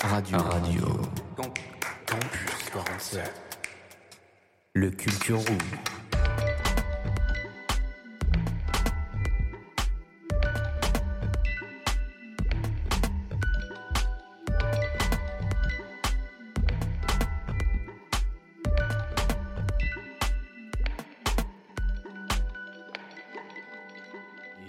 Radio Radio. Campus 47. Le Culture Room.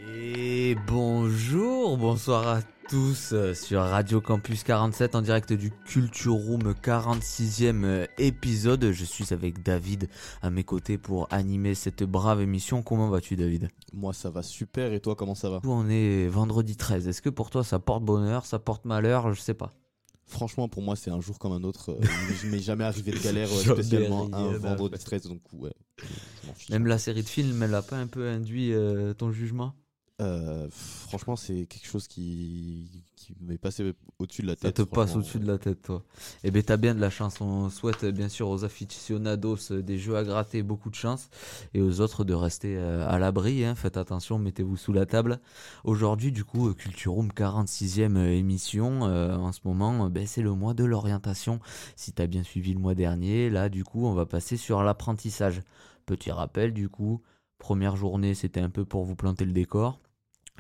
Et bonjour, bonsoir à tous euh, sur Radio Campus 47 en direct du Culture Room 46e euh, épisode. Je suis avec David à mes côtés pour animer cette brave émission. Comment vas-tu David? Moi ça va super et toi comment ça va? On est vendredi 13. Est-ce que pour toi ça porte bonheur, ça porte malheur? Je sais pas. Franchement pour moi c'est un jour comme un autre. Euh, Je m'est jamais arrivé de galère euh, spécialement un vendredi 13 donc ouais. Même la série de films, elle a pas un peu induit euh, ton jugement? Euh, franchement c'est quelque chose qui, qui m'est passé au-dessus de la Ça tête. te passe au-dessus de la tête, toi. Eh ben, t'as bien de la chance. On souhaite euh, bien sûr aux aficionados euh, des jeux à gratter beaucoup de chance et aux autres de rester à l'abri. hein. Faites attention, mettez-vous sous la table. Aujourd'hui, du coup, Culture Room 46e euh, émission. euh, en ce moment, ben, c'est le mois de l'orientation. Si t'as bien suivi le mois dernier, là, du coup, on va passer sur l'apprentissage. Petit rappel, du coup, première journée, c'était un peu pour vous planter le décor.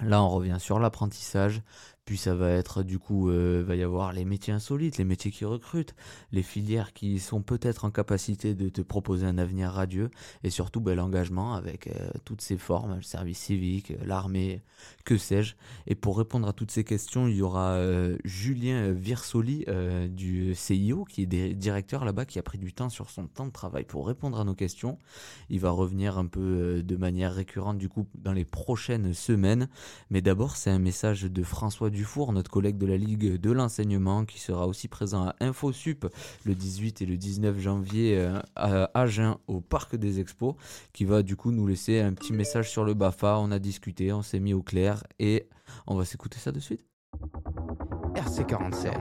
Là, on revient sur l'apprentissage. Puis ça va être du coup, euh, va y avoir les métiers insolites, les métiers qui recrutent, les filières qui sont peut-être en capacité de te proposer un avenir radieux, et surtout ben, l'engagement avec euh, toutes ces formes, le service civique, euh, l'armée, que sais-je. Et pour répondre à toutes ces questions, il y aura euh, Julien Virsoli du CIO, qui est directeur là-bas, qui a pris du temps sur son temps de travail pour répondre à nos questions. Il va revenir un peu de manière récurrente du coup dans les prochaines semaines. Mais d'abord, c'est un message de François Dufour, notre collègue de la Ligue de l'enseignement, qui sera aussi présent à InfoSup le 18 et le 19 janvier euh, à Agen au Parc des Expos, qui va du coup nous laisser un petit message sur le BAFA. On a discuté, on s'est mis au clair et on va s'écouter ça de suite. RC47.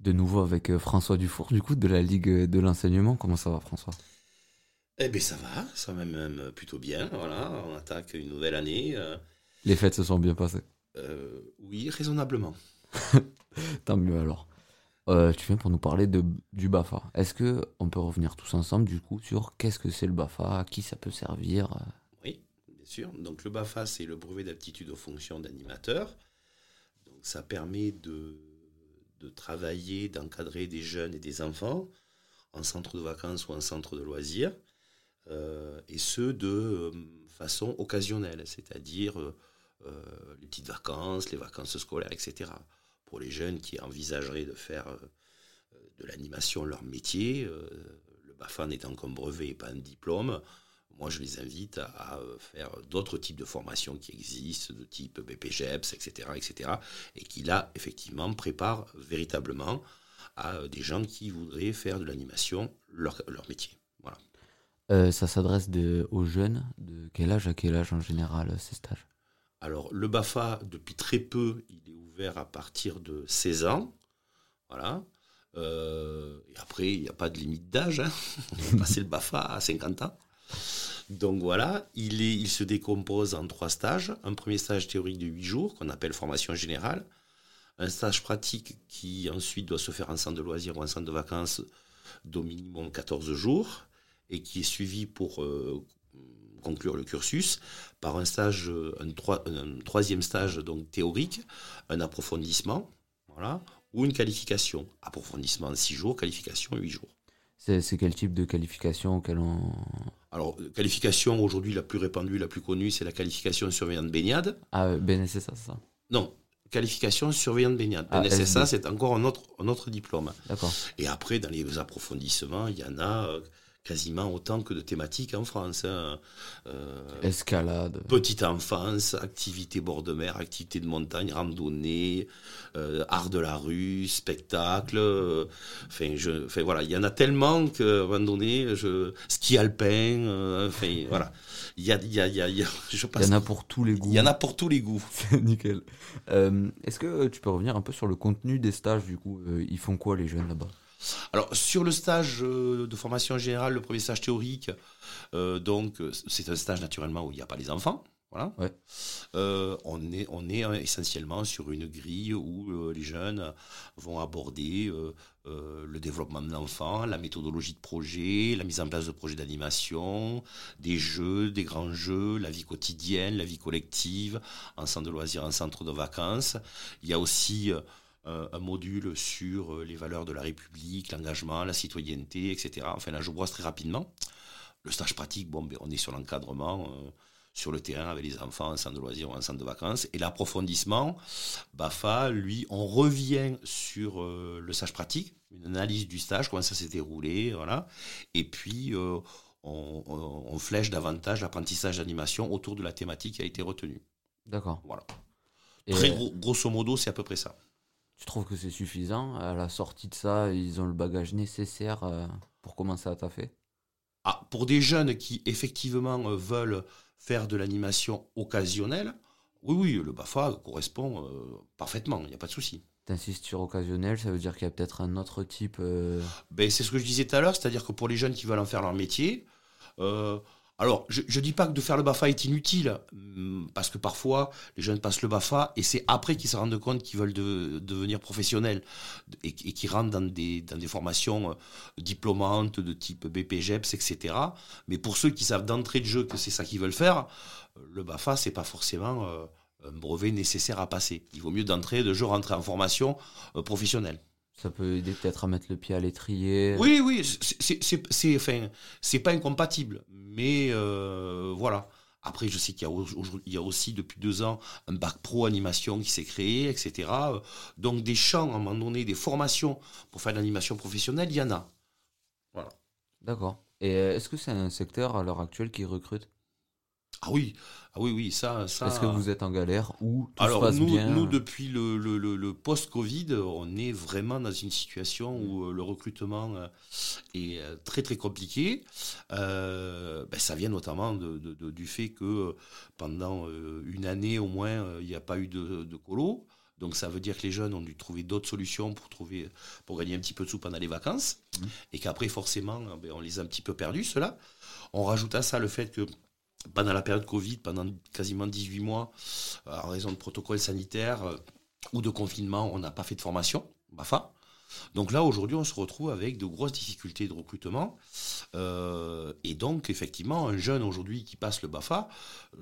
De nouveau avec euh, François Dufour, du coup, de la Ligue de l'enseignement. Comment ça va, François? Eh bien, ça va, ça va même plutôt bien. Voilà, on attaque une nouvelle année. euh, Les fêtes se sont bien passées. euh, oui, raisonnablement. Tant mieux alors. Euh, tu viens pour nous parler de, du BAFA. Est-ce que on peut revenir tous ensemble du coup sur qu'est-ce que c'est le BAFA, à qui ça peut servir euh, Oui, bien sûr. Donc, le BAFA, c'est le brevet d'aptitude aux fonctions d'animateur. Donc, ça permet de, de travailler, d'encadrer des jeunes et des enfants en centre de vacances ou en centre de loisirs, euh, et ce de façon occasionnelle, c'est-à-dire les petites vacances, les vacances scolaires, etc. Pour les jeunes qui envisageraient de faire euh, euh, de l'animation leur métier, euh, le BAFA n'étant qu'un brevet et pas un diplôme, moi je les invite à, euh, faire d'autres types de formations qui existent, de type BPGEPS, etc., etc., et qui là, effectivement, préparent véritablement à euh, des gens qui voudraient faire de l'animation leur, métier. Voilà. euh, Ça s'adresse aux jeunes. De quel âge à quel âge en général euh, ces stages? Alors, le BAFA, depuis très peu, il est ouvert à partir de 16 ans. Voilà. Euh, et après, il n'y a pas de limite d'âge. hein. On peut passer le BAFA à 50 ans. Donc voilà, il se décompose en trois stages. Un premier stage théorique de 8 jours, qu'on appelle formation générale. Un stage pratique qui ensuite doit se faire en centre de loisirs ou en centre de vacances d'au minimum 14 jours et qui est suivi pour euh, conclure le cursus par un stage, euh, un, troi- un troisième stage donc théorique, un approfondissement, voilà, ou une qualification. Approfondissement 6 jours, qualification 8 jours. C'est quel type de qualification auquel on... Alors, euh, qualification aujourd'hui la plus répandue, la plus connue, c'est la qualification surveillant de baignade. Ah, euh, BNSSA, c'est ça? Non, qualification surveillant de baignade. Ah, NSSA, SB. c'est encore un autre, un autre diplôme. D'accord. Et après, dans les approfondissements, il y en a euh, quasiment autant que de thématiques en France. hein. Euh, Escalade. Petite enfance, activité bord de mer, activité de montagne, randonnée, euh, art de la rue, spectacle. euh, Enfin, je, enfin voilà, il y en a tellement qu'à un moment donné, je, ski alpin. euh, enfin voilà, il y a, il y a, il y a, il y a- je Il passe. y en a pour tous les goûts. Il y en a pour tous les goûts. C'est nickel. Est-ce que tu peux revenir un peu sur le contenu des stages du coup Ils font quoi les jeunes là-bas? Alors sur le stage euh, de formation générale, le premier stage théorique, euh, donc c'est un stage naturellement où il n'y a pas les enfants. Voilà. Ouais. Euh, on, est, on est essentiellement sur une grille où euh, les jeunes vont aborder le développement de l'enfant, la méthodologie de projet, la mise en place de projets d'animation, des jeux, des grands jeux, la vie quotidienne, la vie collective, en centre de loisirs, en centre de vacances. Il y a aussi un module sur euh, les valeurs de la République, l'engagement, la citoyenneté, etc. Enfin là, je brosse très rapidement. Le stage pratique, bon, ben, on est sur l'encadrement. euh, sur le terrain avec les enfants en centre de loisirs ou en centre de vacances. Et l'approfondissement, BAFA, lui, on revient sur euh, le stage pratique, une analyse du stage, comment ça s'est déroulé, voilà. Et puis, euh, on, on- on flèche davantage l'apprentissage d'animation autour de la thématique qui a été retenue. D'accord. Voilà. Et Très euh, gros- grosso modo, c'est à peu près ça. Tu trouves que c'est suffisant? À la sortie de ça, ils ont le bagage nécessaire euh, pour commencer à taffer? Ah, pour des jeunes qui, effectivement, euh, veulent faire de l'animation occasionnelle, oui, oui, le BAFA correspond euh, parfaitement, il n'y a pas de souci. T'insistes sur occasionnel, ça veut dire qu'il y a peut-être un autre type. euh, Ben, c'est ce que je disais tout à l'heure, c'est-à-dire que pour les jeunes qui veulent en faire leur métier, euh, alors je ne dis pas que de faire le BAFA est inutile, hum, parce que parfois les jeunes passent le BAFA et c'est après qu'ils se rendent compte qu'ils veulent de- devenir professionnels et, qu'ils rentrent dans des, formations euh, diplômantes de type BPGEPS, etc. Mais pour ceux qui savent d'entrée de jeu que c'est ça qu'ils veulent faire, le BAFA, c'est pas forcément euh, un brevet nécessaire à passer. Il vaut mieux d'entrée de jeu rentrer en formation euh, professionnelle. Ça peut aider peut-être à mettre le pied à l'étrier. Oui, oui, c'est- enfin, pas incompatible, mais euh, voilà. Après, je sais qu'il y, y a aussi depuis deux ans un bac pro animation qui s'est créé, etc. Donc des champs, à un moment donné, des formations pour faire de l'animation professionnelle, il y en a. D'accord. Et euh, est-ce que c'est un secteur à l'heure actuelle qui recrute? Ah oui, ah oui, oui, ça, ça. Est-ce que vous êtes en galère ou tout Alors se passe nous, bien nous, depuis le, le- le- le post-Covid, on est vraiment dans une situation où euh, le recrutement euh, est euh, très très compliqué. Euh, ben, ça vient notamment de- de- de- du fait que pendant une année au moins, il n'y a pas eu de, de colo. Donc ça veut dire que les jeunes ont dû trouver d'autres solutions pour trouver pour gagner un petit peu de sous pendant les vacances Mhm. et qu'après forcément ben, on les a un petit peu perdus ceux-là. On rajoute à ça le fait que pendant la période Covid, pendant quasiment 18 mois, euh, en raison de protocoles sanitaires euh, ou de confinement, on n'a pas fait de formation, BAFA. Donc là, aujourd'hui, on se retrouve avec de grosses difficultés de recrutement. Euh, et donc, effectivement, un jeune aujourd'hui qui passe le BAFA,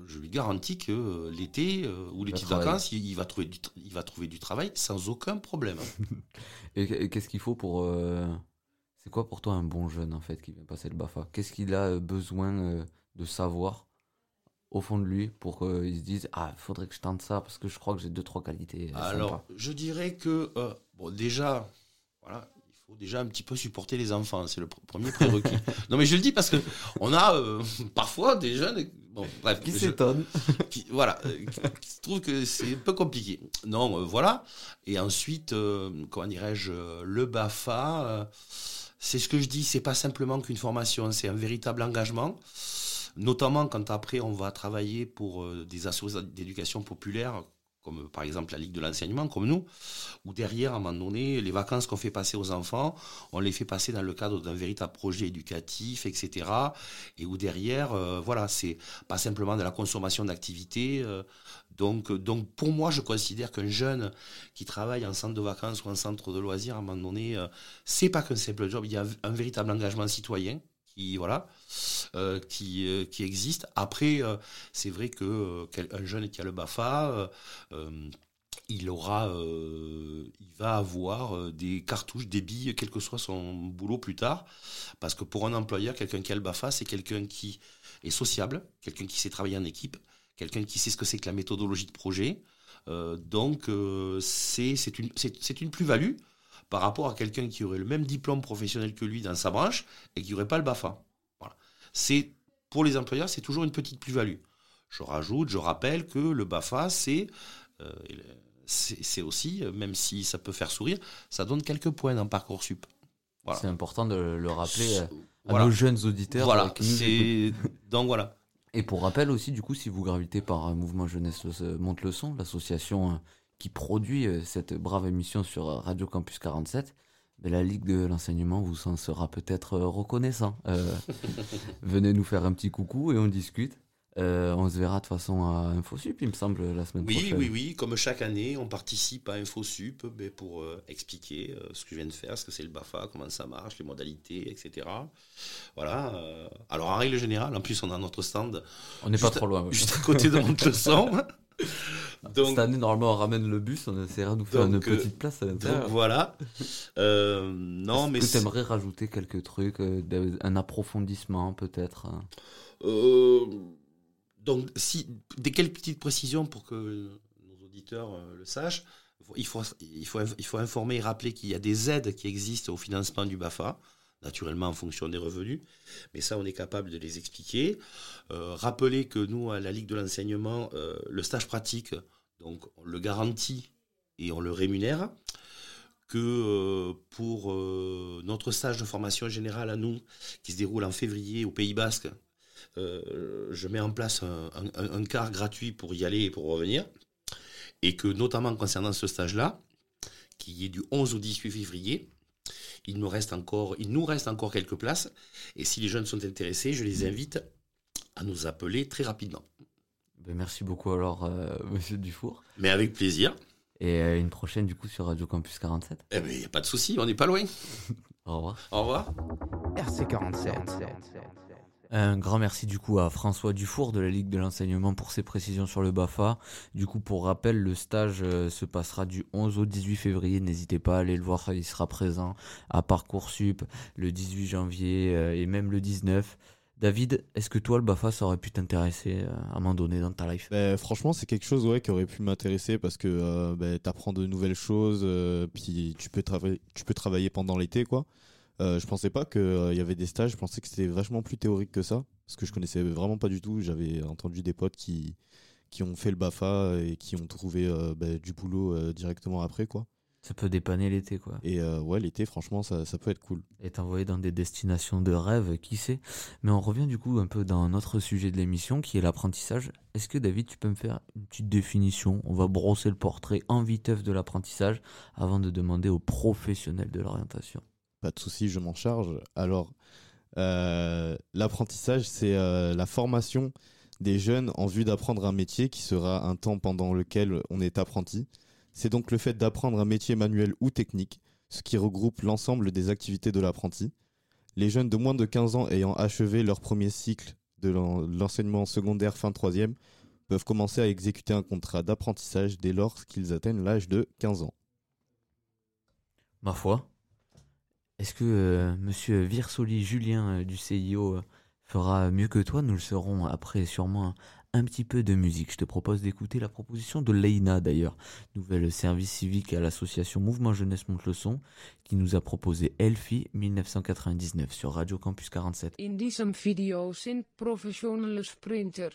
je lui garantis que euh, l'été euh, ou les petites vacances, il, il va trouver du, il va trouver du travail sans aucun problème. Et qu'est-ce qu'il faut pour. C'est quoi pour toi un bon jeune en fait qui vient passer le BAFA? Qu'est-ce qu'il a besoin de savoir? Au fond de lui pour qu'il se dise Ah, il faudrait que je tente ça parce que je crois que j'ai deux, trois qualités. euh, Alors, sympas. je dirais que, euh, bon, déjà, voilà, il faut déjà un petit peu supporter les enfants, c'est le pr- premier prérequis. non, mais je le dis parce que on a euh, parfois des jeunes, bon, bref, Qui je- s'étonne qui- voilà, euh, qui, trouvent que c'est un peu compliqué. Non, voilà. Et ensuite, comment dirais-je, le BAFA, c'est ce que je dis, c'est pas simplement qu'une formation, c'est un véritable engagement. Notamment quand après on va travailler pour euh, des associations d'éducation populaire, comme par exemple la Ligue de l'enseignement, comme nous, où derrière, à un moment donné, les vacances qu'on fait passer aux enfants, on les fait passer dans le cadre d'un véritable projet éducatif, etc. Et où derrière, euh, voilà, c'est pas simplement de la consommation d'activités. euh, donc, pour moi, je considère qu'un jeune qui travaille en centre de vacances ou en centre de loisirs, à un moment donné, c'est pas qu'un simple job, il y a un véritable engagement citoyen qui, voilà, euh, qui, euh, qui existe. Après, euh, c'est vrai que un jeune qui a le BAFA, il aura, il va avoir des cartouches, des billes, quel que soit son boulot plus tard. Parce que pour un employeur, quelqu'un qui a le BAFA, c'est quelqu'un qui est sociable, quelqu'un qui sait travailler en équipe, quelqu'un qui sait ce que c'est que la méthodologie de projet. Donc, c'est une, une plus-value par rapport à quelqu'un qui aurait le même diplôme professionnel que lui dans sa branche et qui n'aurait pas le BAFA. Voilà. C'est pour les employeurs, c'est toujours une petite plus-value. Je rajoute, je rappelle que le BAFA, c'est euh, c'est aussi, euh, même si ça peut faire sourire, ça donne quelques points dans Parcoursup. Voilà. C'est important de le rappeler euh, à Voilà. nos jeunes auditeurs. euh, Voilà, c'est donc. Et pour rappel aussi, du coup, si vous gravitez par un mouvement Jeunesse Le- Monte le Son, l'association euh, qui produit euh, cette brave émission sur euh, Radio Campus 47, ben, la Ligue de l'enseignement vous en sera peut-être euh, reconnaissant. Euh, venez nous faire un petit coucou et on discute. Euh, on se verra de toute façon à InfoSup, il me semble, la semaine Oui, prochaine. oui, oui. Comme chaque année, on participe à InfoSup ben, pour euh, expliquer euh, ce que je viens de faire, ce que c'est le BAFA, comment ça marche, les modalités, etc. Voilà. Alors, en règle générale, en plus, on a notre stand On n'est pas trop loin. juste à côté de mon leçon. Cette année, normalement, on ramène le bus, on essaiera de nous faire Donc, une euh, petite place à donc l'intérieur. voilà. Euh, non, mais que t'aimerais rajouter quelques trucs, euh, un approfondissement peut-être hein? Euh, donc, si, des quelques petites précisions pour que nos auditeurs le sachent. Il faut, il, faut, il faut informer et rappeler qu'il y a des aides qui existent au financement du BAFA, naturellement en fonction des revenus, mais ça, on est capable de les expliquer. Euh, rappeler que nous, à la Ligue de l'enseignement, euh, le stage pratique, donc, on le garantit et on le rémunère. Que euh, pour notre stage de formation générale à nous, qui se déroule en février au Pays Basque, je mets en place un, un- car gratuit pour y aller et pour revenir. Et que notamment concernant ce stage-là, qui est du 11 au 18 février, il nous reste encore, il nous reste encore quelques places. Et si les jeunes sont intéressés, je les invite à nous appeler très rapidement. Ben, Merci beaucoup alors, euh, monsieur Dufour. Mais avec plaisir. Et euh, une prochaine du coup sur Radio Campus 47. Eh bien, il n'y a pas de souci, on n'est pas loin. Au revoir. Au revoir. RC47. Un grand merci du coup à François Dufour de la Ligue de l'enseignement pour ses précisions sur le BAFA. Du coup, pour rappel, le stage euh, se passera du 11 au 18 février. N'hésitez pas à aller le voir, il sera présent à Parcoursup le 18 janvier euh, et même le 19. David, est-ce que toi, le BAFA, ça aurait pu t'intéresser euh, à un moment donné dans ta life? Ben, franchement, c'est quelque chose qui aurait pu m'intéresser parce que euh, ben, tu apprends de nouvelles choses, puis tu peux travailler pendant l'été. quoi. Euh, je pensais pas qu'il y avait des stages, je pensais que c'était vachement plus théorique que ça, parce que je connaissais vraiment pas du tout. J'avais entendu des potes qui, qui ont fait le BAFA et qui ont trouvé euh, ben, du boulot euh, directement après. quoi. Ça peut dépanner l'été, quoi. Et euh, ouais, l'été, franchement, ça, ça peut être cool. Et t'envoyer dans des destinations de rêve, qui sait. Mais on revient du coup un peu dans notre sujet de l'émission, qui est l'apprentissage. Est-ce que David, tu peux me faire une petite définition? On va brosser le portrait en viteuf de l'apprentissage avant de demander aux professionnels de l'orientation. Pas de souci, je m'en charge. Alors, euh, l'apprentissage, c'est euh, la formation des jeunes en vue d'apprendre un métier qui sera un temps pendant lequel on est apprenti. C'est donc le fait d'apprendre un métier manuel ou technique, ce qui regroupe l'ensemble des activités de l'apprenti. Les jeunes de moins de 15 ans ayant achevé leur premier cycle de l'en- l'enseignement secondaire fin troisième peuvent commencer à exécuter un contrat d'apprentissage dès lors qu'ils atteignent l'âge de 15 ans. Ma foi, est-ce que euh, monsieur Virsoli Julien euh, du CIO euh, fera mieux que toi? Nous le saurons après sûrement un petit peu de musique. Je te propose d'écouter la proposition de Leïna d'ailleurs, nouvelle service civique à l'association Mouvement Jeunesse Monte le Son, qui nous a proposé Elfie 1999 sur Radio Campus 47. In professionele sprinter.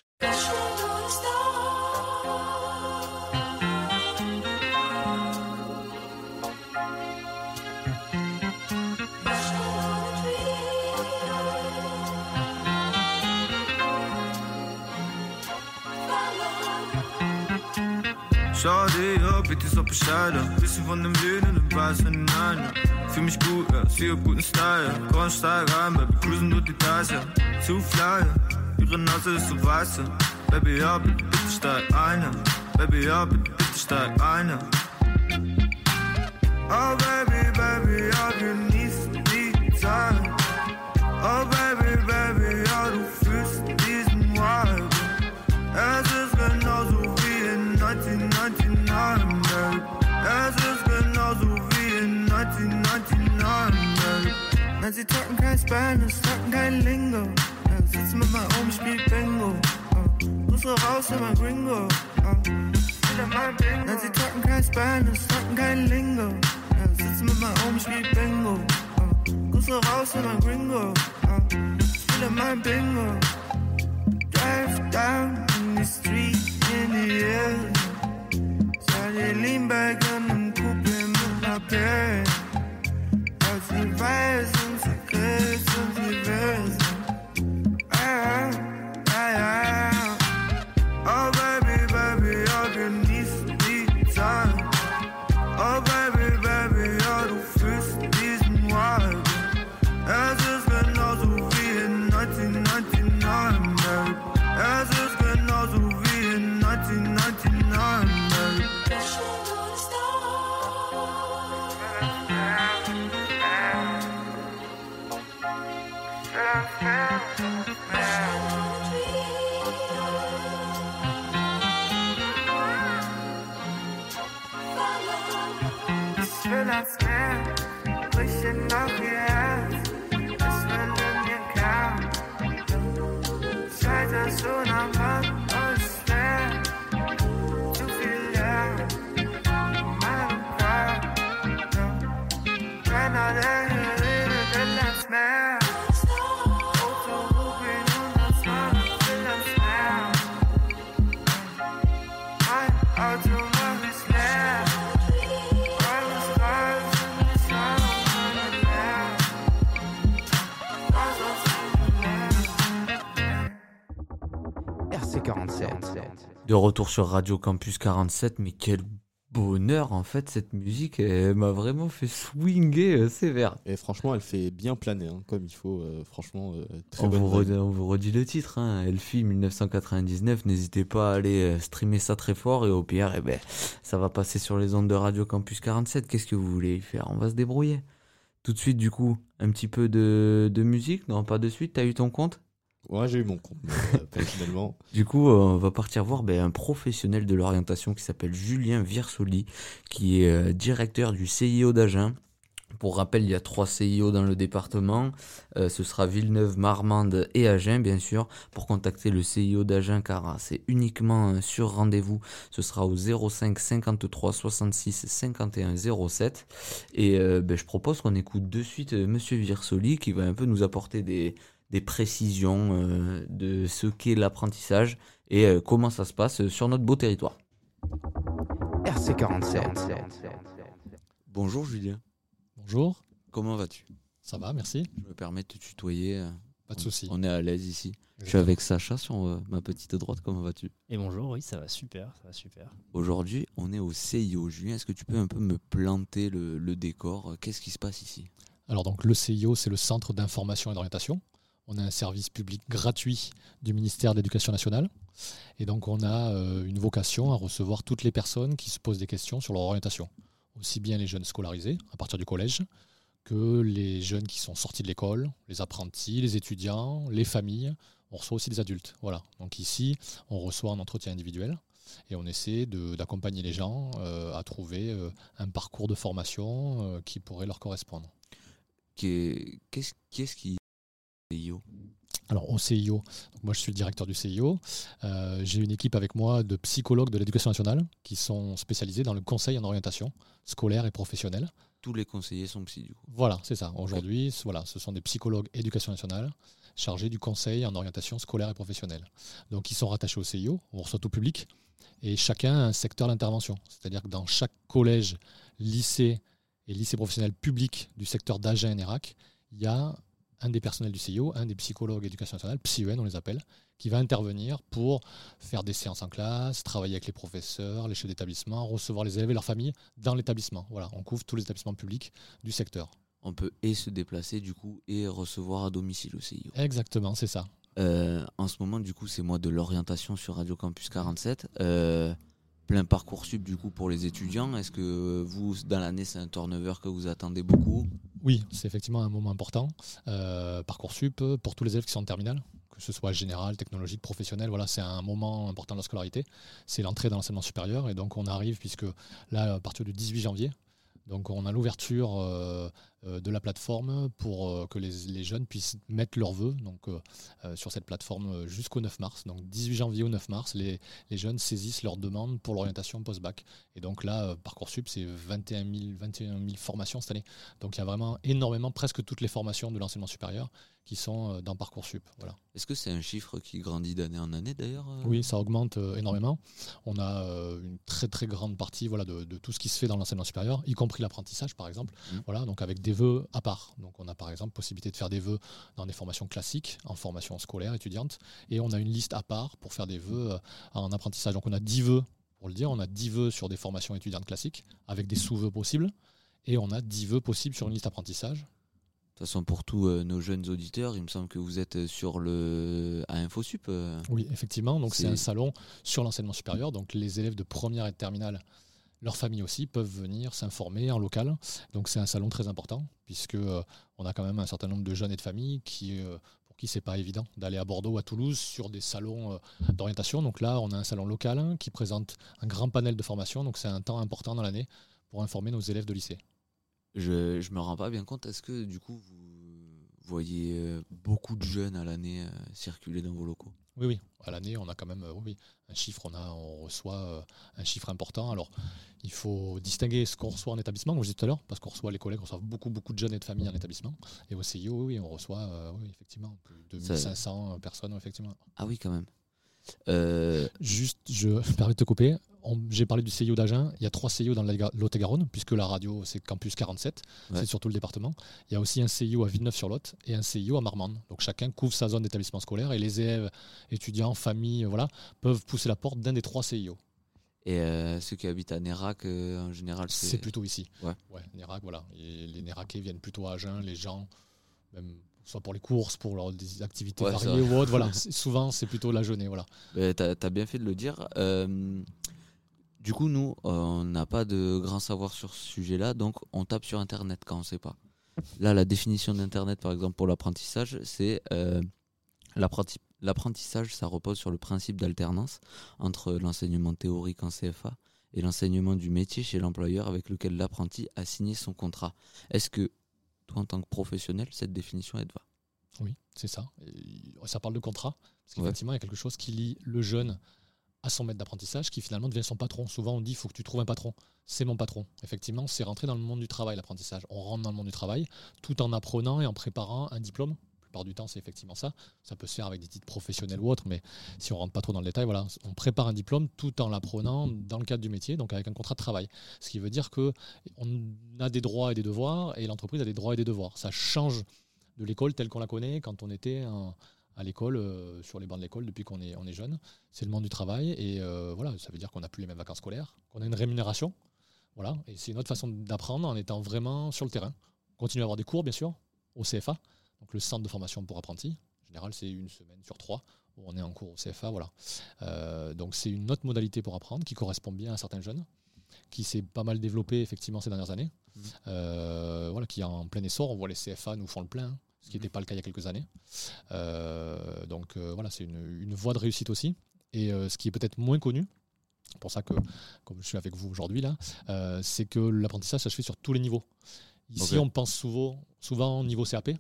So bescheiden. Bisschen von dem Leben und weiß von den anderen. Fühl mich gut, ja, sie hab guten Style. Komm, steig ein, Baby, cruisen durch die ja. Zu fly, ihre Nase ist so weiß, ja. Baby, ja, bitte, steig ein, ja. Baby, ja, bitte, steig ein, ja. Oh, Baby, Baby, ja, genieß die Zeit. Oh, Baby, Baby, Nein, sie talken kein Spanish, talken kein Lingo. Ja, sitzen mit meinem Ohm, spielt Bingo. Oh, Grüße raus in mein Gringo. Wieder mein Bingo. Nein, sie talken kein Spanish, talken kein Lingo. Ja, sitzen mit meinem Ohm, spielt Bingo. Oh, Grüße raus in mein Gringo. Oh, wieder mein Bingo. Drive down in the street in the air. Shawty lean back on them coupe mit ner Pair. universo, não sei o que, sou diverso. Retour sur Radio Campus 47, mais quel bonheur en fait cette musique, elle m'a vraiment fait swinger euh, sévère. Et franchement, elle fait bien planer, hein, comme il faut. euh, franchement, euh, très On bonne vous, redit, on vous redit le titre, hein, Elfie 1999, n'hésitez pas à aller euh, streamer ça très fort et au pire, eh ben, ça va passer sur les ondes de Radio Campus 47, qu'est-ce que vous voulez y faire? On va se débrouiller. Tout de suite du coup, un petit peu de, de musique, non pas de suite, t'as eu ton compte? Ouais, j'ai eu mon compte, euh, personnellement. Du coup, euh, on va partir voir ben, un professionnel de l'orientation qui s'appelle Julien Virsoli, qui est euh, directeur du CIO d'Agen. Pour rappel, il y a trois CIO dans le département. Euh, ce sera Villeneuve, Marmande et Agen, bien sûr. Pour contacter le CIO d'Agen, car c'est uniquement sur rendez-vous. Ce sera au 05 53 66 51 07. Et euh, ben, je propose qu'on écoute de suite Monsieur Virsoli, qui va un peu nous apporter des, des précisions euh, de ce qu'est l'apprentissage et euh, comment ça se passe sur notre beau territoire. RC47. Bonjour Julien, Bonjour, comment vas-tu? Ça va, merci. Je me permets de te tutoyer. euh, Pas de souci. On est à l'aise ici. Je suis avec Sacha sur euh, ma petite droite, comment vas-tu? Et bonjour, oui, ça va super, ça va super. Aujourd'hui, on est au CIO. Julien, est-ce que tu peux un peu me planter le, le décor? Qu'est-ce qui se passe ici? Alors donc le CIO, c'est le Centre d'information et d'orientation. On a un service public gratuit du ministère de l'Éducation nationale. Et donc on a euh, une vocation à recevoir toutes les personnes qui se posent des questions sur leur orientation. Aussi bien les jeunes scolarisés à partir du collège que les jeunes qui sont sortis de l'école, les apprentis, les étudiants, les familles. On reçoit aussi des adultes. Voilà. Donc ici, on reçoit un entretien individuel et on essaie d'accompagner les gens euh, à trouver euh, un parcours de formation qui pourrait leur correspondre. Qu'est- Qu'est-ce qu'est-ce qui CIO Alors au CIO, donc moi je suis le directeur du CIO, Euh, j'ai une équipe avec moi de psychologues de l'éducation nationale qui sont spécialisés dans le conseil en orientation scolaire et professionnelle. Tous les conseillers sont psy du coup. Voilà, c'est ça. Aujourd'hui, voilà, ce sont des psychologues éducation nationale chargés du conseil en orientation scolaire et professionnelle. Donc ils sont rattachés au CIO, on reçoit tout public et chacun a un secteur d'intervention. C'est-à-dire que dans chaque collège, lycée et lycée professionnel public du secteur d'Agen et Nérac, il y a un des personnels du CIO, un des psychologues éducation nationale, PsyEN on les appelle, qui va intervenir pour faire des séances en classe, travailler avec les professeurs, les chefs d'établissement, recevoir les élèves et leurs familles dans l'établissement. Voilà, on couvre tous les établissements publics du secteur. On peut et se déplacer du coup et recevoir à domicile au CIO. Exactement, c'est ça. Euh, en ce moment, du coup, c'est moi de l'orientation sur Radio Campus 47. Euh, plein parcours sub du coup pour les étudiants. Est-ce que vous, dans l'année, c'est un turnover que vous attendez beaucoup? Oui, c'est effectivement un moment important. Euh, Parcoursup, pour tous les élèves qui sont en terminale, que ce soit général, technologique, professionnel, voilà, c'est un moment important de la scolarité. C'est l'entrée dans l'enseignement supérieur. Et donc, on arrive, puisque là, à partir du 18 janvier, donc on a l'ouverture euh, de la plateforme pour euh, que les, les jeunes puissent mettre leurs vœux donc, euh, euh, sur cette plateforme euh, jusqu'au 9 mars. Donc 18 janvier au 9 mars, les, les jeunes saisissent leur demande pour l'orientation post-bac. Et donc là, euh, Parcoursup, c'est 21 000, 21 000 formations cette année. Donc il y a vraiment énormément, presque toutes les formations de l'enseignement supérieur qui sont euh, dans Parcoursup. Voilà. Est-ce que c'est un chiffre qui grandit d'année en année d'ailleurs euh? Oui, ça augmente euh, énormément. On a euh, une très très grande partie voilà, de, de tout ce qui se fait dans l'enseignement supérieur, y compris l'apprentissage par exemple. Mhm. Voilà, donc avec des vœux à part. Donc on a par exemple possibilité de faire des vœux dans des formations classiques, en formation scolaire étudiante, et on a une liste à part pour faire des vœux euh, en apprentissage. Donc on a 10 vœux, pour le dire, on a 10 vœux sur des formations étudiantes classiques, avec des sous-vœux possibles, et on a 10 vœux possibles sur une liste apprentissage. De toute façon, pour tous euh, nos jeunes auditeurs, il me semble que vous êtes sur le à InfoSup. euh. Oui, effectivement. Donc c'est C'est- un salon sur l'enseignement supérieur. Donc les élèves de première et de terminale, leurs familles aussi, peuvent venir s'informer en local. Donc c'est un salon très important puisque euh, on a quand même un certain nombre de jeunes et de familles qui euh, pour qui c'est pas évident d'aller à Bordeaux ou à Toulouse sur des salons euh, d'orientation. Donc là, on a un salon local qui présente un grand panel de formation. Donc c'est un temps important dans l'année pour informer nos élèves de lycée. Je, je me rends pas bien compte. Est-ce que du coup vous voyez beaucoup de jeunes à l'année circuler dans vos locaux? Oui, oui. À l'année, on a quand même euh, oui, un chiffre, on, a, on reçoit euh, un chiffre important. Alors, il faut distinguer ce qu'on reçoit en établissement, comme je disais tout à l'heure, parce qu'on reçoit les collègues, on reçoit beaucoup, beaucoup de jeunes et de familles en établissement. Et au CIO, oui, on reçoit, euh, oui, effectivement, plus de Ça- 1500 personnes, effectivement. Ah oui, quand même. Euh, Juste, je me permets de te couper. J'ai parlé du CIO d'Agen. Il y a trois CIO dans la- Lot-et-Garonne, puisque la radio, c'est Campus 47. Ouais. C'est surtout le département. Il y a aussi un CIO à Villeneuve-sur-Lot et un CIO à Marmande. Donc chacun couvre sa zone d'établissement scolaire et les élèves, étudiants, familles, voilà, peuvent pousser la porte d'un des trois CIO. et euh, ceux qui habitent à Nérac, euh, en général, C'est c'est. plutôt ici. Ouais. Nérac, voilà. Et les Néraquais viennent plutôt à Agen, les gens, même soit pour les courses, pour des activités Ouais, variées ou autres. Voilà. Souvent, c'est plutôt la jeunée. Voilà. T'as as bien fait de le dire. Euh, du coup, nous, euh, on n'a pas de grand savoir sur ce sujet-là, donc on tape sur Internet quand on ne sait pas. Là, la définition d'Internet, par exemple, pour l'apprentissage, c'est euh, l'apprenti- l'apprentissage, ça repose sur le principe d'alternance entre l'enseignement théorique en CFA et l'enseignement du métier chez l'employeur avec lequel l'apprenti a signé son contrat. Est-ce que, toi, en tant que professionnel, cette définition, elle te va Oui, c'est ça. Et ça parle de contrat, parce Ouais. qu'effectivement, il y a quelque chose qui lie le jeune à son maître d'apprentissage, qui finalement devient son patron. Souvent, on dit il faut que tu trouves un patron. C'est mon patron. Effectivement, c'est rentrer dans le monde du travail, l'apprentissage. On rentre dans le monde du travail tout en apprenant et en préparant un diplôme. Plupart du temps, c'est effectivement ça. Ça peut se faire avec des titres professionnels ou autres, mais si on rentre pas trop dans le détail, voilà, on prépare un diplôme tout en l'apprenant dans le cadre du métier, donc avec un contrat de travail. Ce qui veut dire que on a des droits et des devoirs, et l'entreprise a des droits et des devoirs. Ça change de l'école telle qu'on la connaît quand on était à l'école, euh, sur les bancs de l'école depuis qu'on est, on est jeune. C'est le monde du travail et euh, voilà, ça veut dire qu'on n'a plus les mêmes vacances scolaires, qu'on a une rémunération. Voilà, et c'est une autre façon d'apprendre en étant vraiment sur le terrain. On continue à avoir des cours, bien sûr, au CFA, donc le centre de formation pour apprentis. En général, c'est une semaine sur trois où on est en cours au CFA. Voilà. Euh, donc c'est une autre modalité pour apprendre qui correspond bien à certains jeunes, qui s'est pas mal développée effectivement ces dernières années. Mhm. Euh, voilà, qui est en plein essor. On voit les CFA nous font le plein, hein, ce qui n'était pas le cas il y a quelques années. Euh, donc voilà, c'est une, une voie de réussite aussi. Et ce qui est peut-être moins connu, c'est pour ça que, comme je suis avec vous aujourd'hui là, euh, c'est que l'apprentissage, ça se fait sur tous les niveaux. Ici, on pense souvent, souvent au niveau CAP,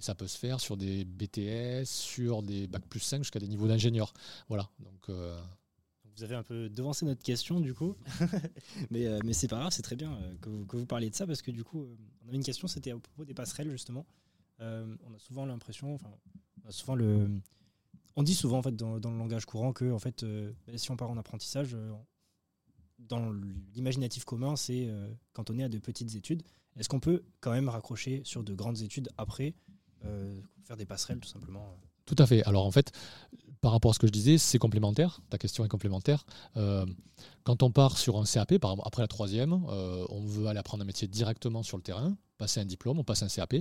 mais ça peut se faire sur des BTS, sur des Bac plus 5 jusqu'à des niveaux d'ingénieur. Voilà, donc euh, Vous avez un peu devancé notre question du coup, mais, euh, mais c'est pas grave, c'est très bien euh, que, vous, que vous parliez de ça parce que du coup, euh, on avait une question, c'était à propos des passerelles justement. Euh, on a souvent l'impression, enfin, on a souvent le, on dit souvent en fait dans, dans le langage courant que en fait, euh, ben, si on part en apprentissage, euh, dans l'imaginatif commun, c'est euh, cantonné à de petites études. Est-ce qu'on peut quand même raccrocher sur de grandes études après, euh, faire des passerelles tout simplement euh Tout à fait. Alors en fait, par rapport à ce que je disais, c'est complémentaire. Ta question est complémentaire. Euh, quand on part sur un CAP, après la troisième, euh, on veut aller apprendre un métier directement sur le terrain, passer un diplôme, on passe un CAP.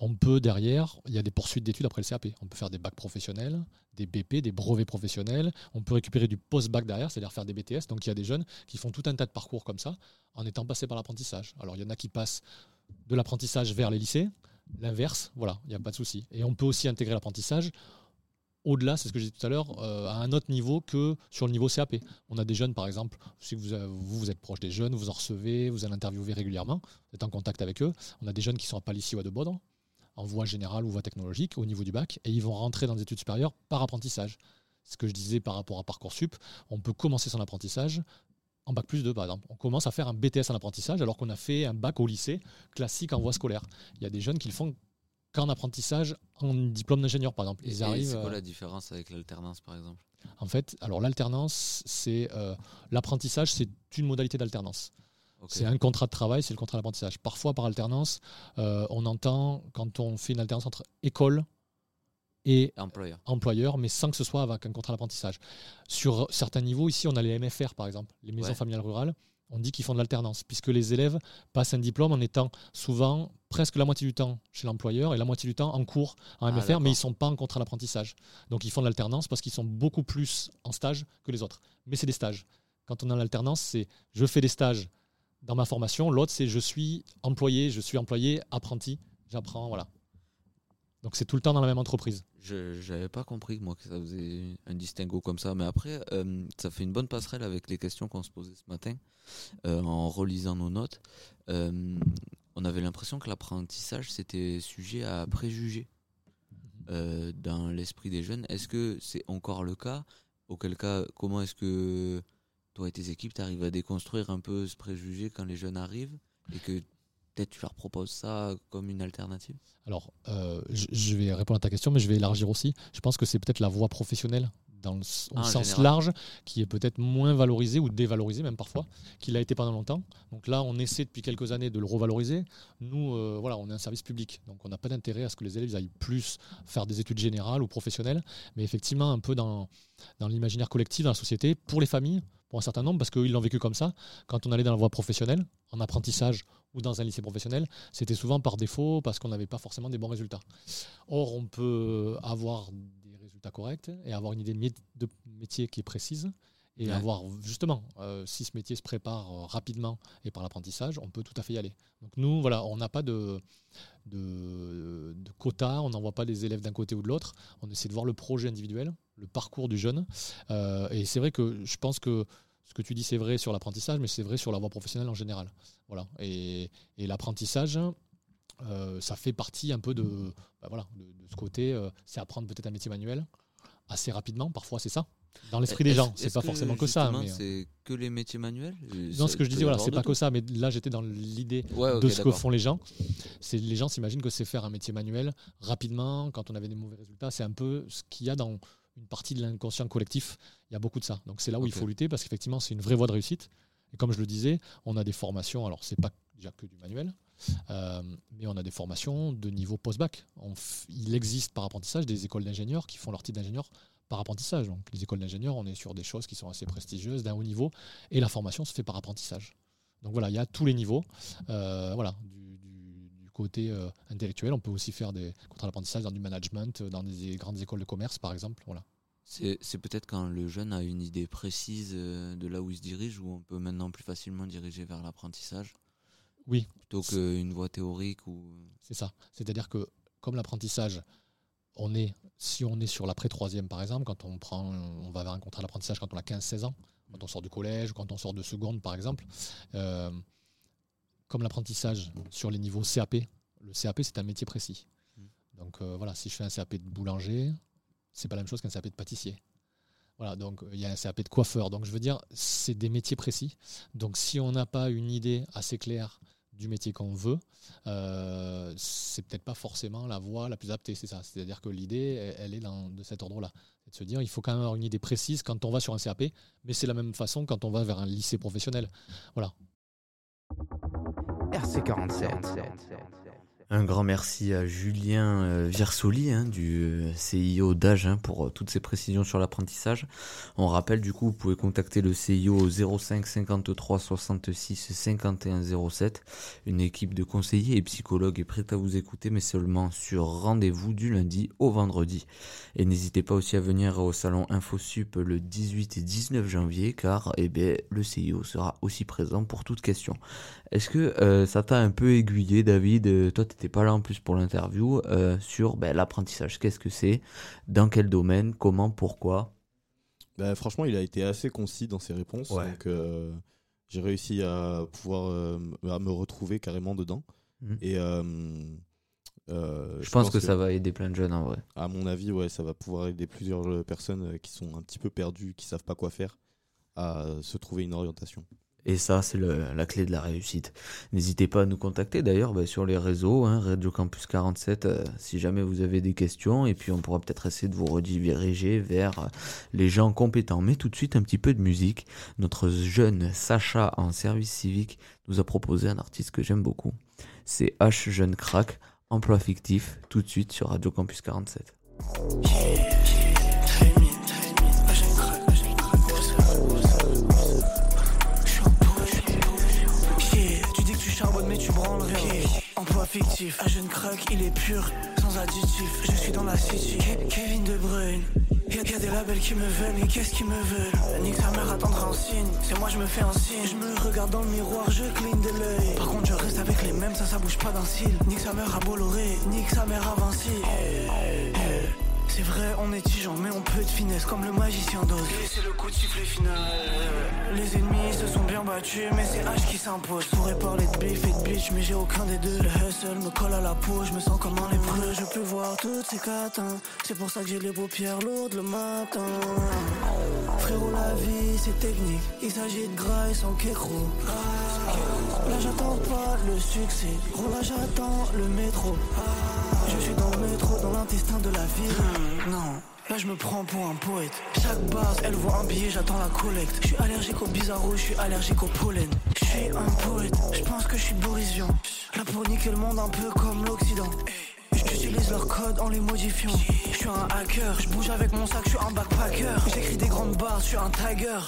On peut derrière, il y a des poursuites d'études après le CAP. On peut faire des bacs professionnels, des BP, des brevets professionnels. On peut récupérer du post-bac derrière, c'est-à-dire faire des BTS. Donc il y a des jeunes qui font tout un tas de parcours comme ça en étant passés par l'apprentissage. Alors il y en a qui passent de l'apprentissage vers les lycées, l'inverse, voilà, il n'y a pas de souci. Et on peut aussi intégrer l'apprentissage au-delà, c'est ce que j'ai dit tout à l'heure, euh, à un autre niveau que sur le niveau CAP. On a des jeunes, par exemple, si vous, avez- vous, vous êtes proche des jeunes, vous en recevez, vous allez interviewer régulièrement, vous êtes en contact avec eux. On a des jeunes qui sont à Palissy ou à De Baudre, en voie générale ou voie technologique, au niveau du bac, et ils vont rentrer dans des études supérieures par apprentissage. Ce que je disais par rapport à Parcoursup, on peut commencer son apprentissage en bac plus 2, par exemple. On commence à faire un BTS en apprentissage alors qu'on a fait un bac au lycée classique en voie scolaire. Il y a des jeunes qui le font qu'en apprentissage, en diplôme d'ingénieur, par exemple. Ils et arrivent. C'est quoi euh, la différence avec l'alternance, par exemple? En fait, alors l'alternance, c'est euh, l'apprentissage, c'est une modalité d'alternance. C'est un contrat de travail, c'est le contrat d'apprentissage. Parfois, par alternance, euh, on entend quand on fait une alternance entre école et Employeur. employeur, mais sans que ce soit avec un contrat d'apprentissage. Sur certains niveaux, ici, on a les MFR, par exemple, les maisons Ouais. familiales rurales. On dit qu'ils font de l'alternance, puisque les élèves passent un diplôme en étant souvent presque la moitié du temps chez l'employeur et la moitié du temps en cours en Ah, MFR, mais ils ne sont pas en contrat d'apprentissage. Donc ils font de l'alternance parce qu'ils sont beaucoup plus en stage que les autres. Mais c'est des stages. Quand on est en alternance, c'est je fais des stages dans ma formation. L'autre, c'est je suis employé, je suis employé, apprenti, j'apprends, voilà. Donc c'est tout le temps dans la même entreprise. Je n'avais pas compris moi que ça faisait un distinguo comme ça, mais après euh, ça fait une bonne passerelle avec les questions qu'on se posait ce matin euh, en relisant nos notes. Euh, on avait l'impression que l'apprentissage c'était sujet à préjugés dans l'esprit des jeunes. Est-ce que c'est encore le cas? Auquel cas, comment est-ce que toi et tes équipes t'arrivent à déconstruire un peu ce préjugé quand les jeunes arrivent et que peut-être tu leur proposes ça comme une alternative? Alors, euh, je, je vais répondre à ta question, mais je vais élargir aussi. Je pense que c'est peut-être la voie professionnelle dans le au Ah, en sens général. large qui est peut-être moins valorisée ou dévalorisée même parfois qu'il a été pendant longtemps. Donc là, on essaie depuis quelques années de le revaloriser. Nous, euh, voilà, on est un service public, donc on n'a pas d'intérêt à ce que les élèves aillent plus faire des études générales ou professionnelles, mais effectivement un peu dans, dans l'imaginaire collectif, dans la société, pour les familles, pour un certain nombre, parce qu'ils l'ont vécu comme ça. Quand on allait dans la voie professionnelle, en apprentissage ou dans un lycée professionnel, c'était souvent par défaut parce qu'on n'avait pas forcément des bons résultats. Or, on peut avoir des résultats corrects et avoir une idée de mé- de métier qui est précise. Et Ouais. avoir justement, euh, si ce métier se prépare euh, rapidement et par l'apprentissage, on peut tout à fait y aller. Donc nous, voilà, on n'a pas de, de, de quota, on n'envoie pas les élèves d'un côté ou de l'autre. On essaie de voir le projet individuel, le parcours du jeune. Euh, et c'est vrai que je pense que ce que tu dis, c'est vrai sur l'apprentissage, mais c'est vrai sur la voie professionnelle en général. Voilà. Et, et l'apprentissage, euh, ça fait partie un peu de, bah voilà, de, de ce côté. euh, c'est apprendre peut-être un métier manuel assez rapidement. Parfois, c'est ça. Dans l'esprit des gens, c'est pas forcément que ça. Mais, euh, C'est que les métiers manuels? Non, ce que je disais, voilà, c'est pas que ça. Mais là, j'étais dans l'idée Ouais, de ce que font les gens. C'est les gens s'imaginent que c'est faire un métier manuel rapidement quand on avait des mauvais résultats. C'est un peu ce qu'il y a dans une partie de l'inconscient collectif. Il y a beaucoup de ça. Donc c'est là où il faut lutter parce qu'effectivement c'est une vraie voie de réussite. Et comme je le disais, on a des formations. Alors c'est pas déjà que du manuel, euh, mais on a des formations de niveau post-bac. Il existe par apprentissage des écoles d'ingénieurs qui font leur titre d'ingénieur par apprentissage. Donc les écoles d'ingénieurs, on est sur des choses qui sont assez prestigieuses, d'un haut niveau, et la formation se fait par apprentissage. Donc voilà, il y a tous les niveaux. Euh, voilà, du, côté euh, intellectuel, on peut aussi faire des contrats d'apprentissage dans du management, dans des grandes écoles de commerce, par exemple. Voilà. C'est peut-être quand le jeune a une idée précise de là où il se dirige, où on peut maintenant plus facilement diriger vers l'apprentissage? Oui. Plutôt qu'une voie théorique ou. C'est ça. C'est-à-dire que comme l'apprentissage, on est, si on est sur l'après-troisième par exemple, quand on prend, on va contrat d'apprentissage quand on a 15-16 ans, quand on sort du collège ou quand on sort de seconde par exemple, euh, comme l'apprentissage sur les niveaux CAP, le CAP c'est un métier précis. Donc euh, voilà, si je fais un CAP de boulanger, c'est pas la même chose qu'un CAP de pâtissier. Voilà, donc il y a un CAP de coiffeur. Donc je veux dire, c'est des métiers précis. Donc si on n'a pas une idée assez claire du métier qu'on veut, euh, c'est peut-être pas forcément la voie la plus adaptée, c'est ça. C'est-à-dire que l'idée, elle, elle est dans, de cet ordre-là. C'est de se dire, il faut quand même avoir une idée précise quand on va sur un CAP, mais c'est la même façon quand on va vers un lycée professionnel. Voilà. RC47. Un grand merci à Julien euh, Virsoli hein, du euh, CIO d'âge hein, pour euh, toutes ces précisions sur l'apprentissage. On rappelle du coup, vous pouvez contacter le CIO au 05 53 66 51 07. Une équipe de conseillers et psychologues est prête à vous écouter, mais seulement sur rendez-vous du lundi au vendredi. Et n'hésitez pas aussi à venir au salon InfoSup le 18 et 19 janvier, car eh bien, le CIO sera aussi présent pour toute question. Est-ce que ça t'a un peu aiguillé, David? Toi, pas là en plus pour l'interview euh, sur ben, l'apprentissage. Qu'est-ce que c'est? Dans quel domaine? Comment? Pourquoi? Bah, franchement, il a été assez concis dans ses réponses. Ouais. Donc, euh, j'ai réussi à pouvoir euh, à me retrouver carrément dedans. Mhm. Et euh, Je pense que ça va aider plein de jeunes en vrai. À mon avis, ouais, ça va pouvoir aider plusieurs personnes qui sont un petit peu perdues, qui savent pas quoi faire, à se trouver une orientation. Et ça, c'est la clé de la réussite. N'hésitez pas à nous contacter d'ailleurs ben, sur les réseaux, hein, Radio Campus 47, euh, si jamais vous avez des questions. Et puis on pourra peut-être essayer de vous rediriger vers euh, les gens compétents. Mais tout de suite, un petit peu de musique. Notre jeune Sacha en service civique nous a proposé un artiste que j'aime beaucoup. C'est H Jeune Crack, emploi fictif, tout de suite sur Radio Campus 47. Rien Emploi fictif, un jeune crack, il est pur, sans additif Je suis dans la city, Ke- Kevin De Bruyne. Y'a y'a des labels qui me veulent, mais qu'est-ce qu'ils me veulent? Nique sa mère attendre un signe, c'est moi je me fais un signe. Je me regarde dans le miroir, je cligne de l'œil. Par contre je reste avec les mêmes, ça ça bouge pas d'un cil. Nique sa mère à Bolloré, nique sa mère à Vinci. Eh, C'est vrai, on est tigeant, mais on peut de finesse comme le magicien d'Oz. Et c'est le coup de sifflet final. Les ennemis se sont bien battus, mais c'est H qui s'impose. Pourrais parler de beef et de bitch, mais j'ai aucun des deux. Le hustle me colle à la peau, je me sens comme un lépreux. Je peux voir toutes ces catins, c'est pour ça que j'ai les paupières lourdes le matin. Frérot, la vie c'est technique, il s'agit de gras et sans kékro. Là j'attends pas le succès, gros là j'attends le métro. Je suis dans le métro, dans l'intestin de la ville. Non. Là je me prends pour un poète. Chaque base elle voit un billet j'attends la collecte. Je suis allergique au bizarro, je suis allergique au pollen. Je suis un poète, je pense que je suis Boris Là pour niquer le monde un peu comme l'Occident. J'utilise leur code en les modifiant. Je suis un hacker, je bouge avec mon sac, je suis un backpacker. J'écris des grandes barres, je suis un tiger.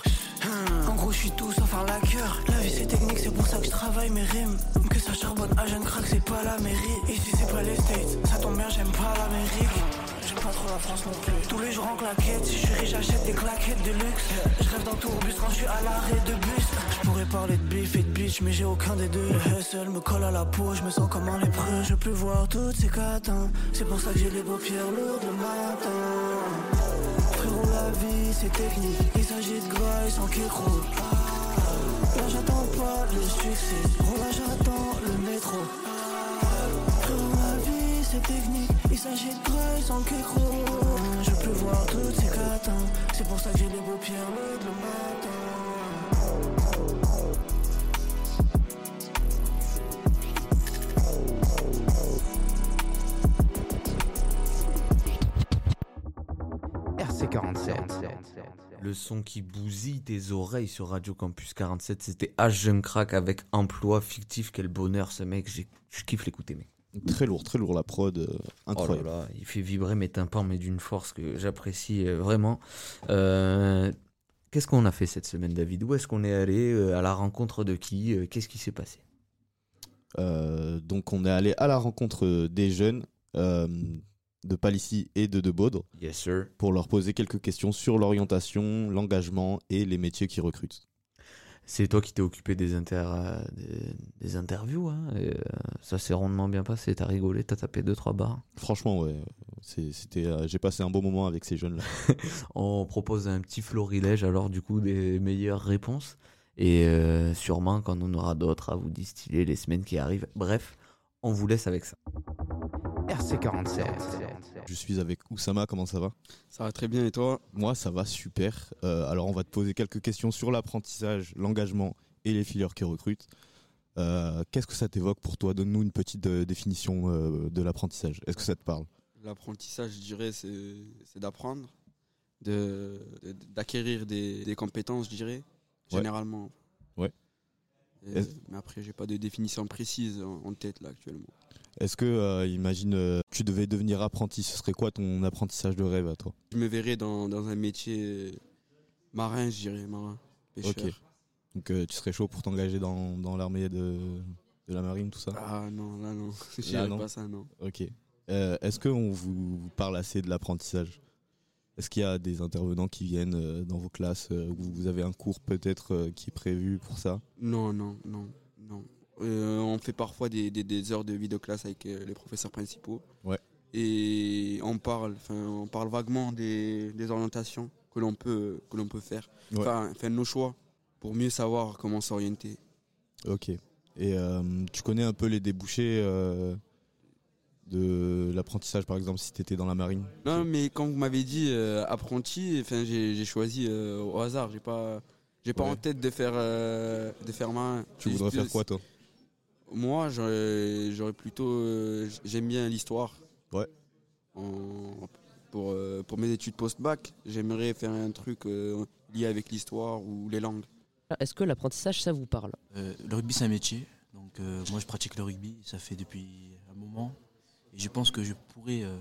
En gros je suis tout sauf un laqueur. La vie c'est technique, c'est pour ça que je travaille mes rimes. Que ça charbonne à jeune crack, c'est pas la mairie. Ici c'est pas les ça tombe bien, j'aime pas l'Amérique Pas trop la France non plus. Tous les jours en claquette, si je suis riche j'achète des claquettes de luxe. Je rêve d'un tourbus quand je suis à l'arrêt de bus. Je pourrais parler de beef et de bitch mais j'ai aucun des deux. Le hustle me colle à la peau, je me sens comme un lépreux. Je peux voir toutes ces catins. C'est pour ça que j'ai les paupières lourdes le matin. Frérot la vie c'est technique. Il s'agit de et sans kékro Là j'attends pas le succès. Gros là j'attends le métro c'est technique Il s'agit de et sans kékro Je peux voir toutes ces catins C'est pour ça que j'ai les paupières lourdes le matin RC47. Le son qui bousille tes oreilles sur Radio Campus 47, c'était H Jeune Crack avec emploi fictif. Quel bonheur ce mec, j'ai- je kiffe l'écouter mec. Très lourd, très lourd la prod, euh, incroyable. Oh là là, il fait vibrer mes tympans mais d'une force que j'apprécie euh, vraiment. Euh, Qu'est-ce qu'on a fait cette semaine David? Où est-ce qu'on est allé À la rencontre de qui Qu'est-ce qui s'est passé? Donc on est allé à la rencontre des jeunes de Palissy et de De Baudre Yes sir. pour leur poser quelques questions sur l'orientation, l'engagement et les métiers qu'ils recrutent. C'est toi qui t'es occupé des, inter, euh, des, des interviews. Hein, et, euh, ça s'est rondement bien passé. T'as rigolé, t'as tapé 2-3 barres. Franchement, ouais, c'était, euh, j'ai passé un bon moment avec ces jeunes-là. On propose un petit florilège alors du coup des meilleures réponses. Et euh, sûrement quand on aura d'autres à vous distiller les semaines qui arrivent. Bref, on vous laisse avec ça. RC47. Je suis avec Oussama, comment ça va? Ça va très bien et toi? Moi, ça va super. Euh, alors, on va te poser quelques questions sur l'apprentissage, l'engagement et les filières qui recrutent. Euh, Qu'est-ce que ça t'évoque pour toi? Donne-nous une petite euh, définition euh, de l'apprentissage. Est-ce que ça te parle? L'apprentissage, je dirais, c'est d'apprendre, de- de- d'acquérir des, des compétences, je dirais, Ouais. généralement. Ouais. Et- mais après, j'ai pas de définition précise en, en tête là actuellement. Est-ce que, euh, imagine, euh, tu devais devenir apprenti, ce serait quoi ton apprentissage de rêve à toi? Je me verrais dans, dans un métier marin, je dirais, marin, pêcheur. Ok. Donc, euh, tu serais chaud pour t'engager dans, dans l'armée de, de la marine, tout ça? Ah non, là non, je pas ça, non. Ok. Euh, Est-ce qu'on vous vous parle assez de l'apprentissage? Est-ce qu'il y a des intervenants qui viennent euh, dans vos classes euh, où vous avez un cours peut-être euh, qui est prévu pour ça? Non, non, non. Euh, on fait parfois des, des- des heures de vidéoclasse avec euh, les professeurs principaux. Ouais. Et on parle, on parle vaguement des, des orientations que l'on peut, que l'on peut faire. Ouais. Enfin, faire nos choix pour mieux savoir comment s'orienter. Ok. Et euh, tu connais un peu les débouchés euh, de l'apprentissage, par exemple, si tu étais dans la marine? Non, mais quand vous m'avez dit euh, apprenti, enfin, j'ai, choisi au hasard. J'ai pas, j'ai pas Ouais. en tête de faire, de faire marin. Tu voudrais faire quoi, toi? Moi, j'aurais, plutôt, euh, j'aime bien l'histoire. Ouais. En- pour, euh, pour mes études post-bac, j'aimerais faire un truc euh, lié avec l'histoire ou les langues. Est-ce que l'apprentissage, ça vous parle? Euh, le rugby, c'est un métier. Donc, euh, moi, je pratique le rugby. Ça fait depuis un moment. Et je pense que je pourrais euh,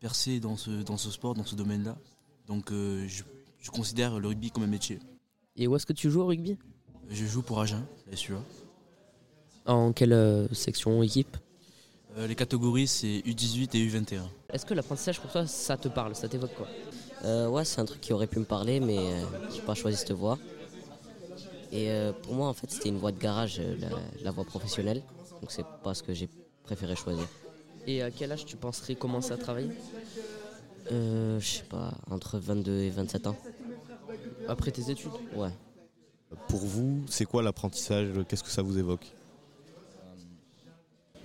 percer dans ce, dans ce sport, dans ce domaine-là. Donc, euh, je, je considère le rugby comme un métier. Et où est-ce que tu joues au rugby? Je joue pour Agen, la SUA. En quelle euh, section, équipe Euh, les catégories, c'est U18 et U21. Est-ce que l'apprentissage pour toi, ça te parle Ça t'évoque quoi? Euh, ouais, c'est un truc qui aurait pu me parler, mais euh, j'ai pas choisi cette voie. Et euh, pour moi, en fait, c'était une voie de garage, la, la voie professionnelle. Donc c'est pas ce que j'ai préféré choisir. Et à quel âge tu penserais commencer à travailler? Euh, je sais pas, entre 22 et 27 ans. Après tes études? Ouais. Pour vous, c'est quoi l'apprentissage? Qu'est-ce que ça vous évoque?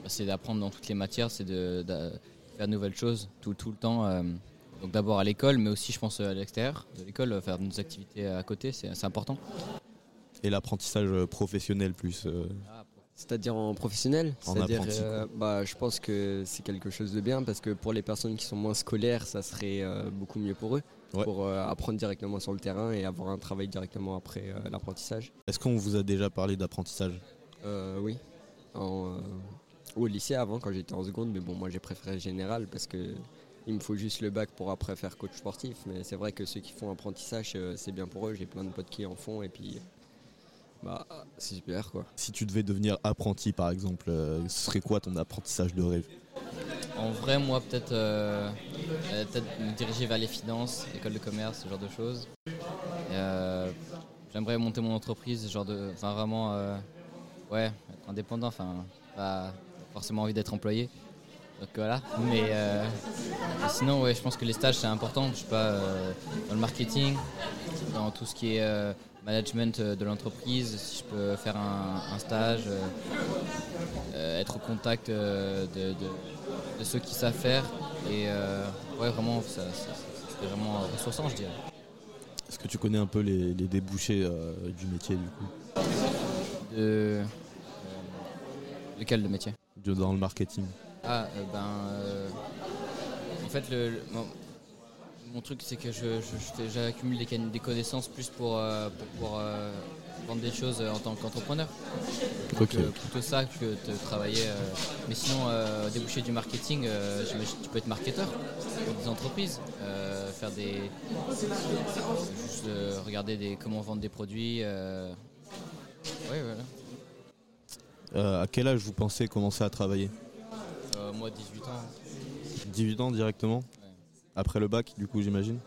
C'est d'apprendre dans toutes les matières, c'est de, de faire de nouvelles choses tout, tout le temps. euh, donc d'abord à l'école, mais aussi je pense à l'extérieur de l'école, euh, faire des activités à côté, c'est important. Et l'apprentissage professionnel plus euh, C'est-à-dire en professionnel En C'est-à-dire, apprenti, euh, bah, je pense que c'est quelque chose de bien parce que pour les personnes qui sont moins scolaires, ça serait euh, beaucoup mieux pour eux, pour euh, apprendre directement sur le terrain et avoir un travail directement après euh, l'apprentissage. Est-ce qu'on vous a déjà parlé d'apprentissage? Euh, oui, En, au lycée avant quand j'étais en seconde, mais bon, moi j'ai préféré général parce que il me faut juste le bac pour après faire coach sportif. Mais c'est vrai que ceux qui font apprentissage, euh, c'est bien pour eux. J'ai plein de potes qui en font et puis bah c'est super quoi. Si tu devais devenir apprenti par exemple, euh, ce serait quoi ton apprentissage de rêve? En vrai, moi, peut-être euh, euh, peut-être me diriger vers les finances, école de commerce, ce genre de choses. Et, euh, J'aimerais monter mon entreprise, ce genre de, enfin vraiment, euh, ouais, être indépendant, enfin, forcément envie d'être employé. Donc voilà. Mais euh, et sinon, ouais, je pense que les stages c'est important. Je sais pas, euh, dans le marketing, dans tout ce qui est euh, management de l'entreprise, si je peux faire un, un stage, être au contact de, de- de ceux qui savent faire. Et ouais, vraiment, ça, c'est vraiment ressourçant, je dirais. Est-ce que tu connais un peu les, les débouchés du métier du coup? De, lequel de métier? De- Dans le marketing Ah, euh, ben. euh, en fait, le, le- mon, mon truc, c'est que je, j'accumule des, des connaissances plus pour, euh, pour, vendre des choses en tant qu'entrepreneur. Donc, plutôt ça que de travailler. mais sinon, déboucher du marketing, tu peux être marketeur pour des entreprises, faire des. juste euh, regarder des, comment vendre des produits. euh, ouais, voilà. Euh, À quel âge vous pensez commencer à travailler Euh, moi, 18 ans. 18 ans directement Après le bac du coup j'imagine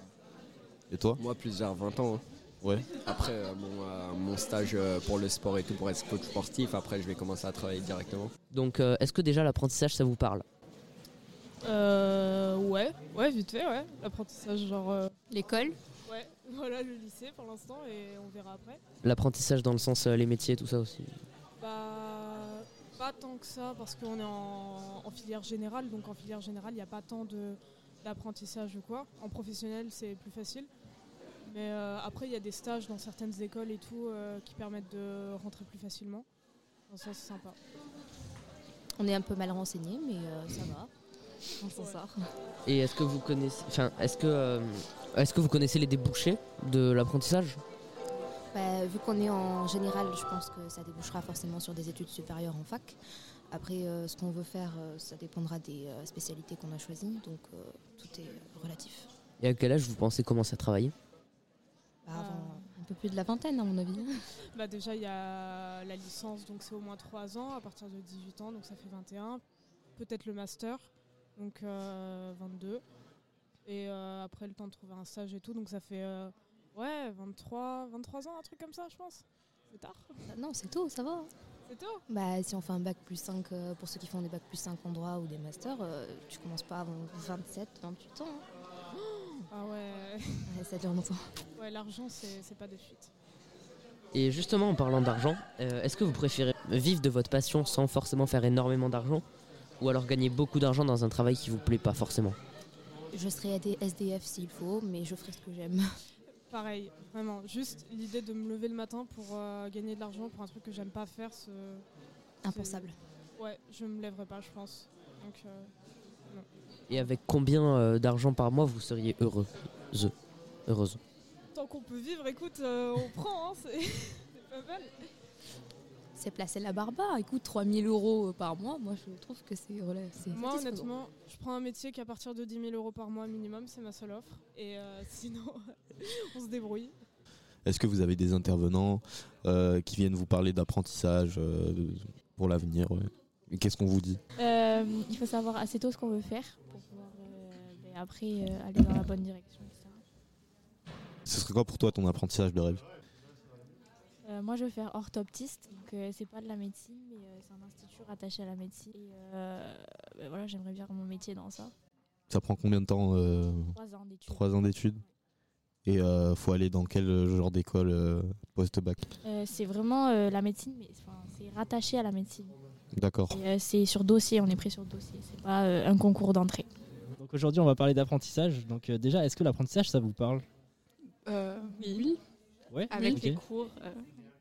Et toi Moi plus vers 20 ans. hein. Ouais. Après euh, mon, euh, mon stage euh, pour le sport et tout pour être coach sportif, après je vais commencer à travailler directement. Donc, euh, est-ce que déjà l'apprentissage, ça vous parle? Euh, ouais, ouais, vite fait, ouais. L'apprentissage, genre. euh, L'école? Ouais, voilà le lycée pour l'instant et on verra après. L'apprentissage dans le sens euh, les métiers, tout ça aussi. Bah, pas tant que ça parce qu'on est en, en filière générale, donc en filière générale, il n'y a pas tant d'apprentissage ou quoi. En professionnel, c'est plus facile. Mais euh, après, il y a des stages dans certaines écoles et tout euh, qui permettent de rentrer plus facilement. Donc ça, c'est sympa. On est un peu mal renseigné, mais euh, ça va. On s'en sort. Et est-ce que vous connaissez, enfin, est-ce que, euh, est-ce que vous connaissez les débouchés de l'apprentissage? Bah, vu qu'on est en général, je pense que ça débouchera forcément sur des études supérieures en fac. Après, euh, ce qu'on veut faire, euh, ça dépendra des euh, spécialités qu'on a choisies, donc euh, tout est relatif. Et à quel âge vous pensez commencer à travailler? Bah, avant un peu plus de la vingtaine, à mon avis. Bah déjà, il y a la licence, donc c'est au moins 3 ans, à partir de 18 ans, donc ça fait 21. Peut-être le master, donc euh, 22. Et euh, après, le temps de trouver un stage et tout, donc ça fait euh, ouais, 23, 23 ans, un truc comme ça, je pense. C'est tard. Bah, non, c'est tôt, ça va. C'est tôt Bah, si on fait un bac plus 5, euh, pour ceux qui font des bac plus 5 en droit ou des masters, euh, tu commences pas avant 27, 28 ans. hein. Ah ouais. Ouais, ça dure longtemps. Ouais, l'argent, c'est c'est pas de suite. Et justement, en parlant d'argent, euh, est-ce que vous préférez vivre de votre passion sans forcément faire énormément d'argent ou alors gagner beaucoup d'argent dans un travail qui vous plaît pas forcément? Je serai des SDF s'il faut, mais je ferai ce que j'aime. Pareil, vraiment. Juste l'idée de me lever le matin pour euh, gagner de l'argent pour un truc que j'aime pas faire, ce- Impensable. c'est- Ouais, je me lèverai pas, je pense. Donc, euh, non. Et avec combien euh, d'argent par mois vous seriez heureux Heureuse. Tant qu'on peut vivre, écoute, euh, on prend, hein, c'est c'est pas mal. C'est placer la barbe bas. Écoute, 3000 euros par mois, moi je trouve que c'est Moi, honnêtement, je prends un métier qui à partir de 10 000 euros par mois minimum, c'est ma seule offre. Et euh, sinon, on se débrouille. Est-ce que vous avez des intervenants euh, qui viennent vous parler d'apprentissage euh, pour l'avenir ouais? Qu'est-ce qu'on vous dit? Euh, il faut savoir assez tôt ce qu'on veut faire pour pouvoir euh, ben, après euh, aller dans la bonne direction, etc. Ce serait quoi pour toi ton apprentissage de rêve? Euh, moi, je veux faire orthoptiste, donc euh, c'est pas de la médecine, mais euh, c'est un institut rattaché à la médecine. Et euh, ben voilà, j'aimerais bien mon métier dans ça. Ça prend combien de temps euh, Trois ans d'études. Trois ans d'études. Et euh, faut aller dans quel genre d'école euh, post-bac? Euh, c'est vraiment euh, la médecine, mais c'est rattaché à la médecine. D'accord. Euh, c'est sur dossier, on est pris sur dossier. C'est pas euh, un concours d'entrée. Donc aujourd'hui, on va parler d'apprentissage. Donc euh, déjà, est-ce que l'apprentissage, ça vous parle? Euh, oui. Ouais. Avec les cours, euh,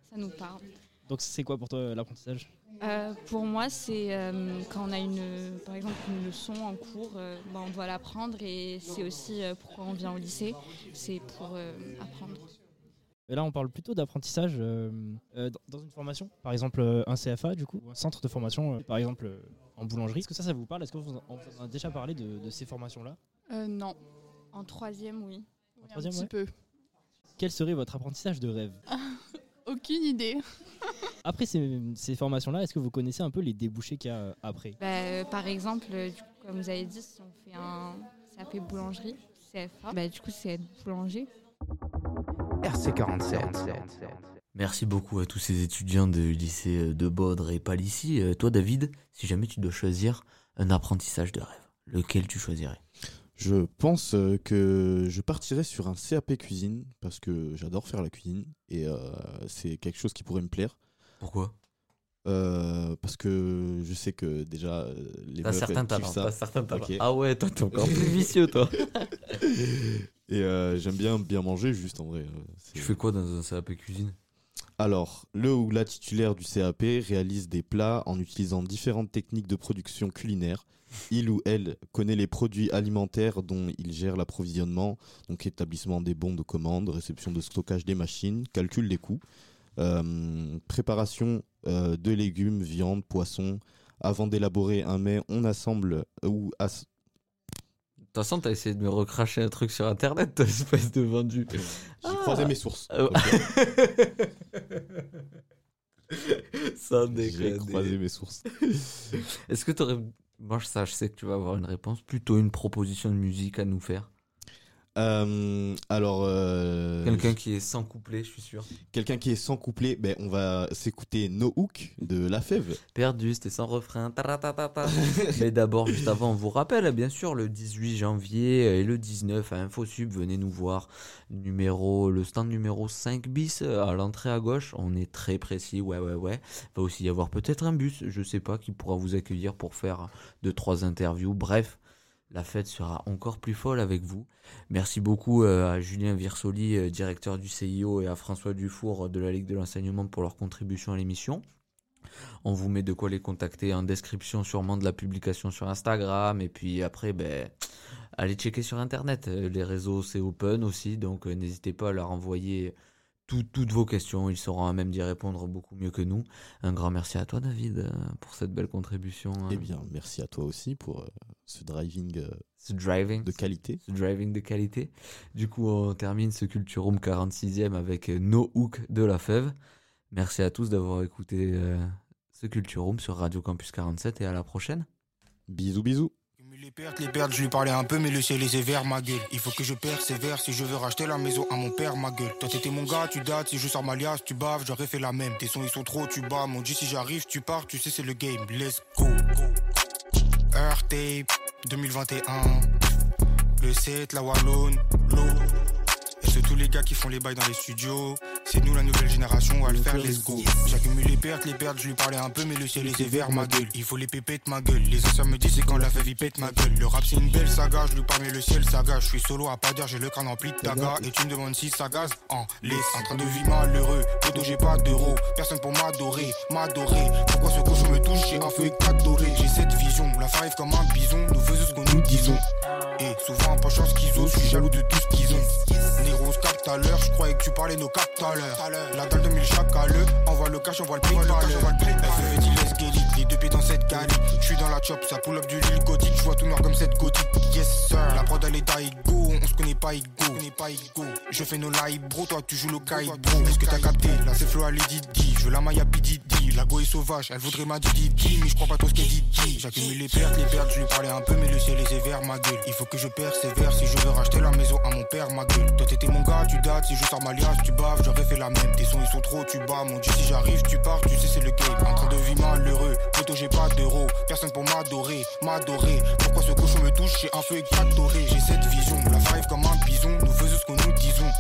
ça nous parle. Donc c'est quoi pour toi l'apprentissage? Euh, pour moi, c'est euh, quand on a une, par exemple une leçon en cours, euh, ben, on doit l'apprendre et c'est aussi euh, pourquoi on vient au lycée, c'est pour euh, apprendre. Et là, on parle plutôt d'apprentissage euh, euh, dans- une formation, par exemple euh, un CFA du coup, ou un centre de formation, euh, par exemple euh, en boulangerie. Est-ce que ça, ça vous parle? Est-ce que vous en, on vous en a déjà parlé de, de ces formations-là? Euh, non, en troisième, oui. En troisième, un petit ouais. peu. Quel serait votre apprentissage de rêve? Aucune idée. Après ces, ces formations-là, est-ce que vous connaissez un peu les débouchés qu'il y a euh, après? Bah, euh, par exemple, euh, du coup, comme vous avez dit, si on fait un CAP boulangerie, CFA, bah, du coup c'est être boulanger. RC47. Merci beaucoup à tous ces étudiants du lycée de Baudre et Palissy. Euh, Toi, David, si jamais tu dois choisir un apprentissage de rêve, lequel tu choisirais? Je pense euh, que je partirais sur un CAP cuisine parce que j'adore faire la cuisine et euh, c'est quelque chose qui pourrait me plaire. Pourquoi? Euh, Parce que je sais que déjà les T'as certains talents, t'as certains talents. Ah ouais, toi, t'es encore plus vicieux, toi. et euh, j'aime bien bien manger juste en vrai. Tu fais quoi dans un CAP cuisine? Alors, le ou la titulaire du CAP réalise des plats en utilisant différentes techniques de production culinaire. Il ou elle connaît les produits alimentaires dont il gère l'approvisionnement, donc établissement des bons de commande, réception de stockage des machines, calcul des coûts, euh, préparation euh, de légumes, viande, poissons. Avant d'élaborer un mets, on assemble ou as- De toute façon, t'as essayé de me recracher un truc sur internet, toi, espèce de vendu. J'ai croisé mes sources. Ah. Sans J'ai croisé mes sources. Est-ce que t'aurais. Moi, je sais que tu vas avoir une réponse. Plutôt une proposition de musique à nous faire. Euh, alors. euh, Quelqu'un qui est sans couplet, je suis sûr. Quelqu'un qui est sans couplet, ben, on va s'écouter No Hook de La Fève. Perdu, c'était sans refrain. Mais d'abord, juste avant, on vous rappelle, bien sûr, le 18 janvier et le 19 à InfoSub, venez nous voir. Numéro, le stand numéro 5 bis euh, à l'entrée à gauche. On est très précis, ouais, ouais, ouais. Va aussi y avoir peut-être un bus, je sais pas, qui pourra vous accueillir pour faire deux, trois interviews. Bref. La fête sera encore plus folle avec vous. Merci beaucoup euh, à Julien Virsoli, euh, directeur du CIO, et à François Dufour euh, de la Ligue de l'enseignement pour leur contribution à l'émission. On vous met de quoi les contacter en description sûrement de la publication sur Instagram. Et puis après, ben, allez checker sur Internet. Les réseaux, c'est open aussi. Donc n'hésitez pas à leur envoyer tout- toutes vos questions. Ils sauront à même d'y répondre beaucoup mieux que nous. Un grand merci à toi, David, euh, pour cette belle contribution. hein. Eh bien, merci à toi aussi pour euh, ce driving, euh, Ce driving. de qualité. Ce driving de qualité. Du coup, on termine ce Culture Room 46e avec No Hook de la Fève. Merci à tous d'avoir écouté ce Culture Room sur Radio Campus 47 et à la prochaine. Bisous, bisous. Les pertes, les pertes, je lui parlais un peu, mais le ciel est sévère, ma gueule. Il faut que je persévère si je veux racheter la maison à mon père, ma gueule. Toi, t'étais mon gars, tu dates, si je sors ma liasse, tu baves, j'aurais fait la même. Tes sons, ils sont trop, tu bats, mon dieu, si j'arrive, tu pars, tu sais, c'est le game. Let's go. Earth Tape 2021. Le 7, la Wallone, l'eau. C'est tous les gars qui font les bails dans les studios. C'est nous la nouvelle génération, on va le faire, let's go. J'accumule les pertes, les pertes, je lui parlais un peu, mais le ciel est sévère, ma gueule. Il faut les pépettes, ma gueule. Les anciens me disent, c'est quand la il pète ma gueule. Le rap, c'est une belle saga, je lui parle, mais le ciel saga. Je suis solo à pas dire, j'ai le crâne empli de taga. Et tu me demandes si ça gaze en laisse. En train de vivre malheureux, poto, j'ai pas d'euros. Personne pour m'adorer, m'adorer. Pourquoi ce cochon me touche, j'ai un feu dorés. J'ai cette vision, la arrive comme un bison. Nous faisons ce qu'on nous disons. Et souvent, pas chance qu'ils osent, je suis jaloux de tout ce qu'ils ont. Se à je croyais que tu parlais nos captes à l'heure. La dalle de mille l'heure, envoie le cash, envoie le paypal. FFT, let's get it, les deux pieds dans cette cali. Je suis dans la chop, ça pull up du Lille gothique, je vois tout noir comme cette gothique. Yes sir, la prod elle est d'Aigo, on se connaît pas Igo. Je fais nos live bro, toi tu joues le kite bro. Est-ce que t'as capté? Là c'est flow à Lady Di, je veux la maille à Pididi. La go est sauvage, elle voudrait ma Didi, mais je crois pas trop ce qu'elle dit. J'accumule les pertes, les pertes, je lui parlais un peu, mais le ciel est sévère, ma gueule. Il faut que je persévère. Si je veux racheter la maison à mon père, ma gueule. Toi t'étais mon gars, tu dates, si je sors ma liasse, tu baves, j'aurais fait la même. Tes sons ils sont trop, tu bats, mon dieu, si j'arrive, tu pars, tu sais, c'est le game. En train de vivre malheureux, photo, j'ai pas d'euros, personne pour m'adorer, m'adorer. Pourquoi ce cochon me touche, un un feu factoré. J'ai cette vision, la arrive comme un bison. Nous faisons ce que nous disons.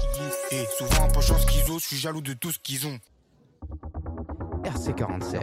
Et souvent, chance qu'ils osent, je suis jaloux de tout ce qu'ils ont. RC47.